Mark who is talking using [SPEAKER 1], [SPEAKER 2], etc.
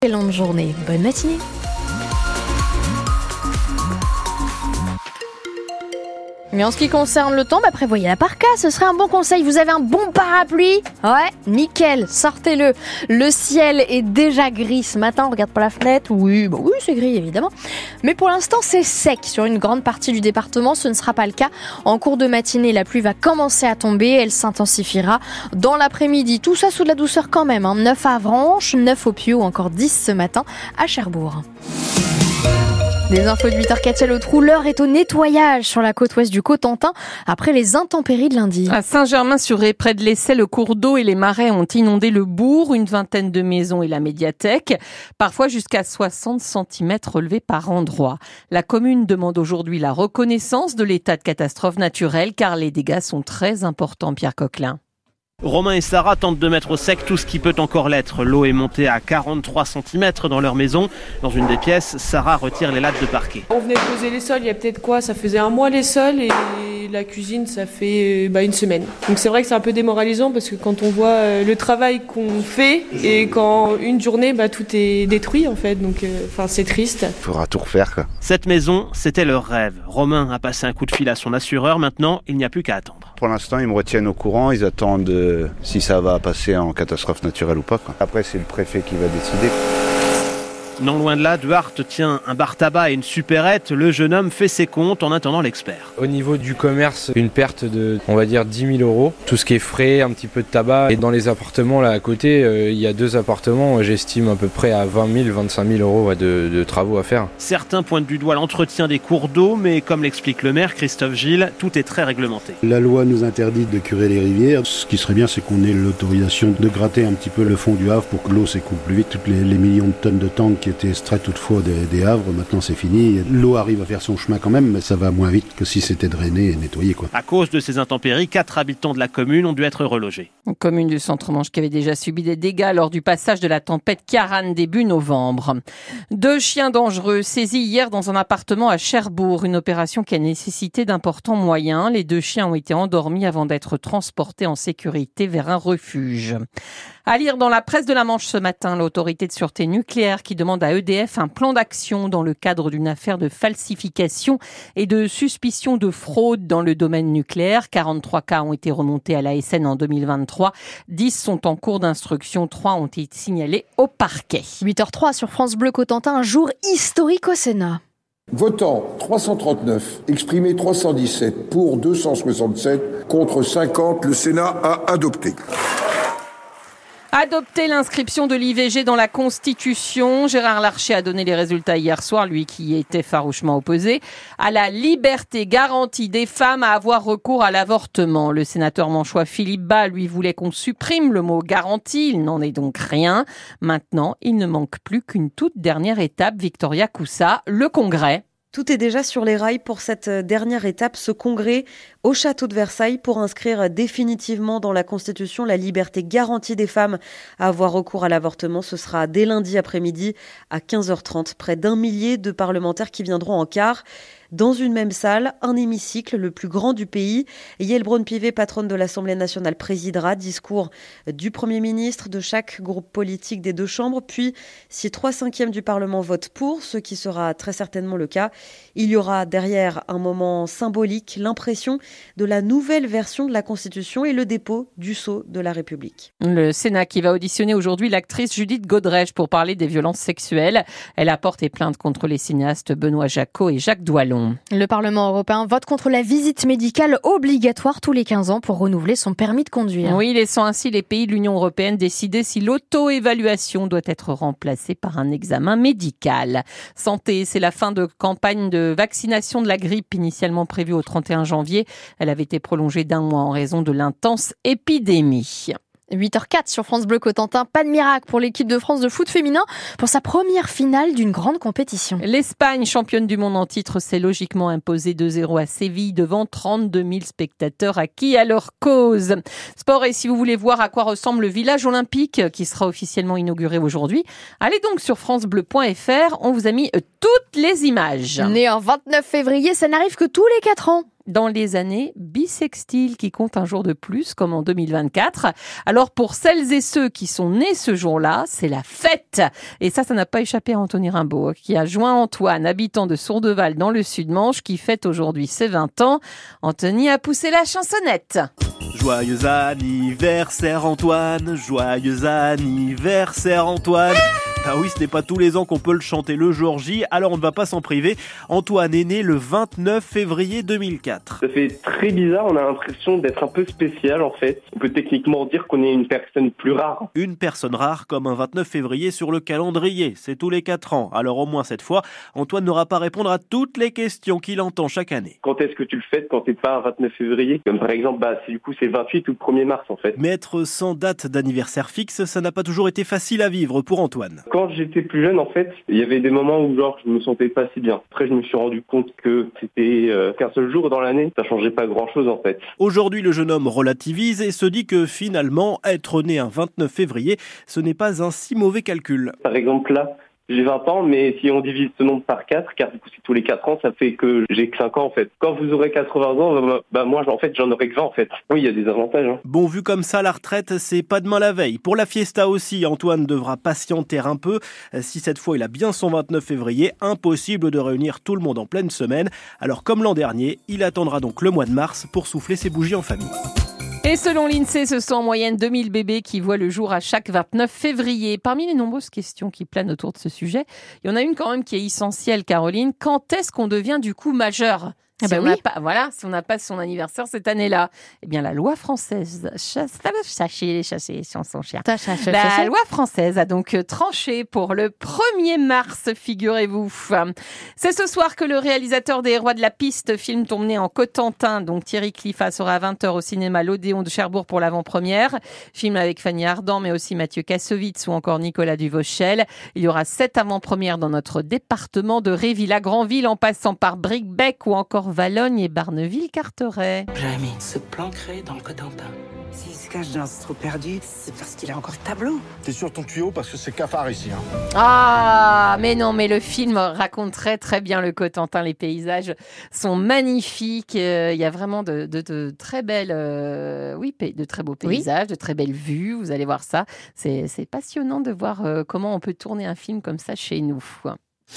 [SPEAKER 1] Excellente journée, bonne matinée. Mais en ce qui concerne le temps, bah prévoyez la parka, ce serait un bon conseil. Vous avez un bon parapluie Ouais, nickel, sortez-le. Le ciel est déjà gris ce matin, on regarde pas la fenêtre. Oui, bah oui, c'est gris évidemment. Mais pour l'instant, c'est sec sur une grande partie du département, ce ne sera pas le cas. En cours de matinée, la pluie va commencer à tomber, elle s'intensifiera dans l'après-midi. Tout ça sous de la douceur quand même, hein. 9 à Avranches, 9 au Piau, encore 10 ce matin à Cherbourg. Des infos de 8h4 au trou, l'heure est au nettoyage sur la côte ouest du Cotentin après les intempéries de lundi.
[SPEAKER 2] À Saint-Germain-sur-Ré, près de l'Essai, le cours d'eau et les marais ont inondé le bourg, une vingtaine de maisons et la médiathèque, parfois jusqu'à 60 cm relevés par endroit. La commune demande aujourd'hui la reconnaissance de l'état de catastrophe naturelle car les dégâts sont très importants, Pierre Coquelin.
[SPEAKER 3] Romain et Sarah tentent de mettre au sec tout ce qui peut encore l'être. L'eau est montée à 43 cm dans leur maison. Dans une des pièces, Sarah retire les lattes de parquet.
[SPEAKER 4] On venait de poser les sols il y a peut-être quoi? Ça faisait un mois les sols et la cuisine ça fait bah, une semaine. Donc c'est vrai que c'est un peu démoralisant parce que quand on voit euh, le travail qu'on fait et quand une journée bah, tout est détruit en fait. Donc euh, enfin c'est triste.
[SPEAKER 5] Il faudra tout refaire quoi.
[SPEAKER 3] Cette maison, c'était leur rêve. Romain a passé un coup de fil à son assureur. Maintenant, il n'y a plus qu'à attendre.
[SPEAKER 5] Pour l'instant, ils me retiennent au courant. Ils attendent euh, si ça va passer en catastrophe naturelle ou pas. Quoi. Après, c'est le préfet qui va décider.
[SPEAKER 3] Non loin de là, Duarte tient un bar tabac et une supérette. Le jeune homme fait ses comptes en attendant l'expert.
[SPEAKER 6] Au niveau du commerce, une perte de, on va dire, 10 000 euros. Tout ce qui est frais, un petit peu de tabac. Et dans les appartements, là à côté, euh, il y a deux appartements. J'estime à peu près à 20 000, 25 000 euros ouais, de, de, travaux à faire.
[SPEAKER 3] Certains pointent du doigt l'entretien des cours d'eau, mais comme l'explique le maire Christophe Gilles, tout est très réglementé.
[SPEAKER 7] La loi nous interdit de curer les rivières. Ce qui serait bien, c'est qu'on ait l'autorisation de gratter un petit peu le fond du Havre pour que l'eau s'écoule plus vite. Toutes les, les millions de tonnes de tanks qui étaient extraits toutefois des, des, havres, maintenant c'est fini. L'eau arrive à faire son chemin quand même, mais ça va moins vite que si c'était drainé et nettoyé. Quoi.
[SPEAKER 3] À cause de ces intempéries, quatre habitants de la commune ont dû être relogés.
[SPEAKER 2] Une commune du centre-manche qui avait déjà subi des dégâts lors du passage de la tempête Karan début novembre. Deux chiens dangereux saisis hier dans un appartement à Cherbourg, une opération qui a nécessité d'importants moyens. Les deux chiens ont été endormis avant d'être transportés en sécurité vers un refuge. À lire dans la presse de la Manche ce matin, l'autorité de sûreté nucléaire qui demande à EDF un plan d'action dans le cadre d'une affaire de falsification et de suspicion de fraude dans le domaine nucléaire. 43 cas ont été remontés à la SN en 2023. 10 sont en cours d'instruction. 3 ont été signalés au parquet.
[SPEAKER 1] 8h03 sur France Bleu Cotentin, un jour historique au Sénat.
[SPEAKER 8] Votant 339, exprimé 317, pour 267, contre 50, le Sénat a adopté.
[SPEAKER 2] Adopter l'inscription de l'IVG dans la Constitution. Gérard Larcher a donné les résultats hier soir, lui qui était farouchement opposé à la liberté garantie des femmes à avoir recours à l'avortement. Le sénateur manchois Philippe Bas, lui, voulait qu'on supprime le mot garantie. Il n'en est donc rien. Maintenant, il ne manque plus qu'une toute dernière étape, Victoria Coussa, le Congrès.
[SPEAKER 9] Tout est déjà sur les rails pour cette dernière étape, ce congrès au château de Versailles pour inscrire définitivement dans la Constitution la liberté garantie des femmes à avoir recours à l'avortement. Ce sera dès lundi après-midi à 15h30. Près d'un millier de parlementaires qui viendront en quart dans une même salle, un hémicycle, le plus grand du pays. Yael Braun-Pivet, patronne de l'Assemblée nationale, présidera. Discours du Premier ministre, de chaque groupe politique des deux chambres. Puis, si trois cinquièmes du Parlement votent pour, ce qui sera très certainement le cas, il y aura derrière un moment symbolique, l'impression de la nouvelle version de la Constitution et le dépôt du sceau de la République.
[SPEAKER 2] Le Sénat qui va auditionner aujourd'hui l'actrice Judith Godrèche pour parler des violences sexuelles. Elle a porté plainte contre les cinéastes Benoît Jacot et Jacques Doillon.
[SPEAKER 1] Le Parlement européen vote contre la visite médicale obligatoire tous les 15 ans pour renouveler son permis de conduire.
[SPEAKER 2] Oui, laissant ainsi les pays de l'Union européenne décider si l'auto-évaluation doit être remplacée par un examen médical. Santé, c'est la fin de campagne de vaccination de la grippe initialement prévue au 31 janvier. Elle avait été prolongée d'un mois en raison de l'intense épidémie.
[SPEAKER 1] 8h04 sur France Bleu Cotentin. Pas de miracle pour l'équipe de France de foot féminin pour sa première finale d'une grande compétition.
[SPEAKER 2] L'Espagne, championne du monde en titre, s'est logiquement imposée 2-0 à Séville devant 32 000 spectateurs acquis à leur cause? Sport et si vous voulez voir à quoi ressemble le village olympique qui sera officiellement inauguré aujourd'hui, allez donc sur francebleu.fr. On vous a mis toutes les images.
[SPEAKER 1] Né en 29 février, ça n'arrive que tous les 4 ans.
[SPEAKER 2] Dans les années bissextiles qui comptent un jour de plus, comme en 2024. Alors pour celles et ceux qui sont nés ce jour-là, c'est la fête. Et ça, ça n'a pas échappé à Anthony Rimbaud, qui a joint Antoine, habitant de Sourdeval dans le Sud-Manche, qui fête aujourd'hui ses 20 ans. Anthony a poussé la chansonnette.
[SPEAKER 3] Joyeux anniversaire Antoine, joyeux anniversaire Antoine. Oui, ce n'est pas tous les ans qu'on peut le chanter le jour J, alors on ne va pas s'en priver. Antoine est né le 29 février 2004.
[SPEAKER 10] Ça fait très bizarre, on a l'impression d'être un peu spécial en fait. On peut techniquement dire qu'on est une personne plus rare.
[SPEAKER 3] Une personne rare comme un 29 février sur le calendrier, c'est tous les 4 ans. Alors au moins cette fois, Antoine n'aura pas à répondre à toutes les questions qu'il entend chaque année.
[SPEAKER 10] Quand est-ce que tu le fêtes quand t'es pas un 29 février? Comme par exemple, bah, du coup c'est 28 ou le 1er mars en fait.
[SPEAKER 3] Mais être sans date d'anniversaire fixe, ça n'a pas toujours été facile à vivre pour Antoine.
[SPEAKER 10] Quand j'étais plus jeune, en fait, il y avait des moments où genre je me sentais pas si bien. Après, je me suis rendu compte que c'était euh, qu'un seul jour dans l'année, ça changeait pas grand-chose en fait.
[SPEAKER 3] Aujourd'hui, le jeune homme relativise et se dit que finalement, être né un 29 février, ce n'est pas un si mauvais calcul.
[SPEAKER 10] Par exemple là, j'ai 20 ans, mais si on divise ce nombre par 4, car du coup c'est tous les 4 ans, ça fait que j'ai que 5 ans en fait. Quand vous aurez 80 ans, bah, bah moi en fait j'en aurai que 20 en fait. Oui, il y a des avantages. Hein.
[SPEAKER 3] Bon, vu comme ça, la retraite, c'est pas demain la veille. Pour la fiesta aussi, Antoine devra patienter un peu. Si cette fois il a bien son 29 février, impossible de réunir tout le monde en pleine semaine. Alors comme l'an dernier, il attendra donc le mois de mars pour souffler ses bougies en famille.
[SPEAKER 2] Et selon l'INSEE, ce sont en moyenne 2000 bébés qui voient le jour à chaque 29 février. Parmi les nombreuses questions qui planent autour de ce sujet, il y en a une quand même qui est essentielle, Caroline. Quand est-ce qu'on devient du coup majeur?
[SPEAKER 1] Ah bah oui.
[SPEAKER 2] pas, voilà, si on n'a pas son anniversaire cette année-là, eh bien la loi française, chasse, sachez les chasser sur son chien. La loi française a donc euh, tranché pour le 1er mars, figurez-vous. C'est ce soir que le réalisateur des Rois de la Piste, film tourné en Cotentin, donc Thierry Cliffat, sera à 20h au cinéma L'Odéon de Cherbourg pour l'avant-première. Film avec Fanny Ardant, mais aussi Mathieu Kassovitz ou encore Nicolas Duvauchel. Il y aura sept avant-premières dans notre département de Réville à Granville, en passant par Bricbec ou encore Valogne et Barneville-Carteret.
[SPEAKER 11] Jérémy, ce plan créé dans le Cotentin. S'il se cache dans ce trou perdu, c'est parce qu'il a encore le tableau.
[SPEAKER 12] T'es sur ton tuyau parce que c'est cafard ici. Hein.
[SPEAKER 2] Ah, mais non, mais le film raconte très très bien le Cotentin. Les paysages sont magnifiques. Euh, Il y a vraiment de, de- de très belles, euh, oui, de très beaux paysages, de très belles vues. Vous allez voir ça. C'est c'est passionnant de voir euh, comment on peut tourner un film comme ça chez nous.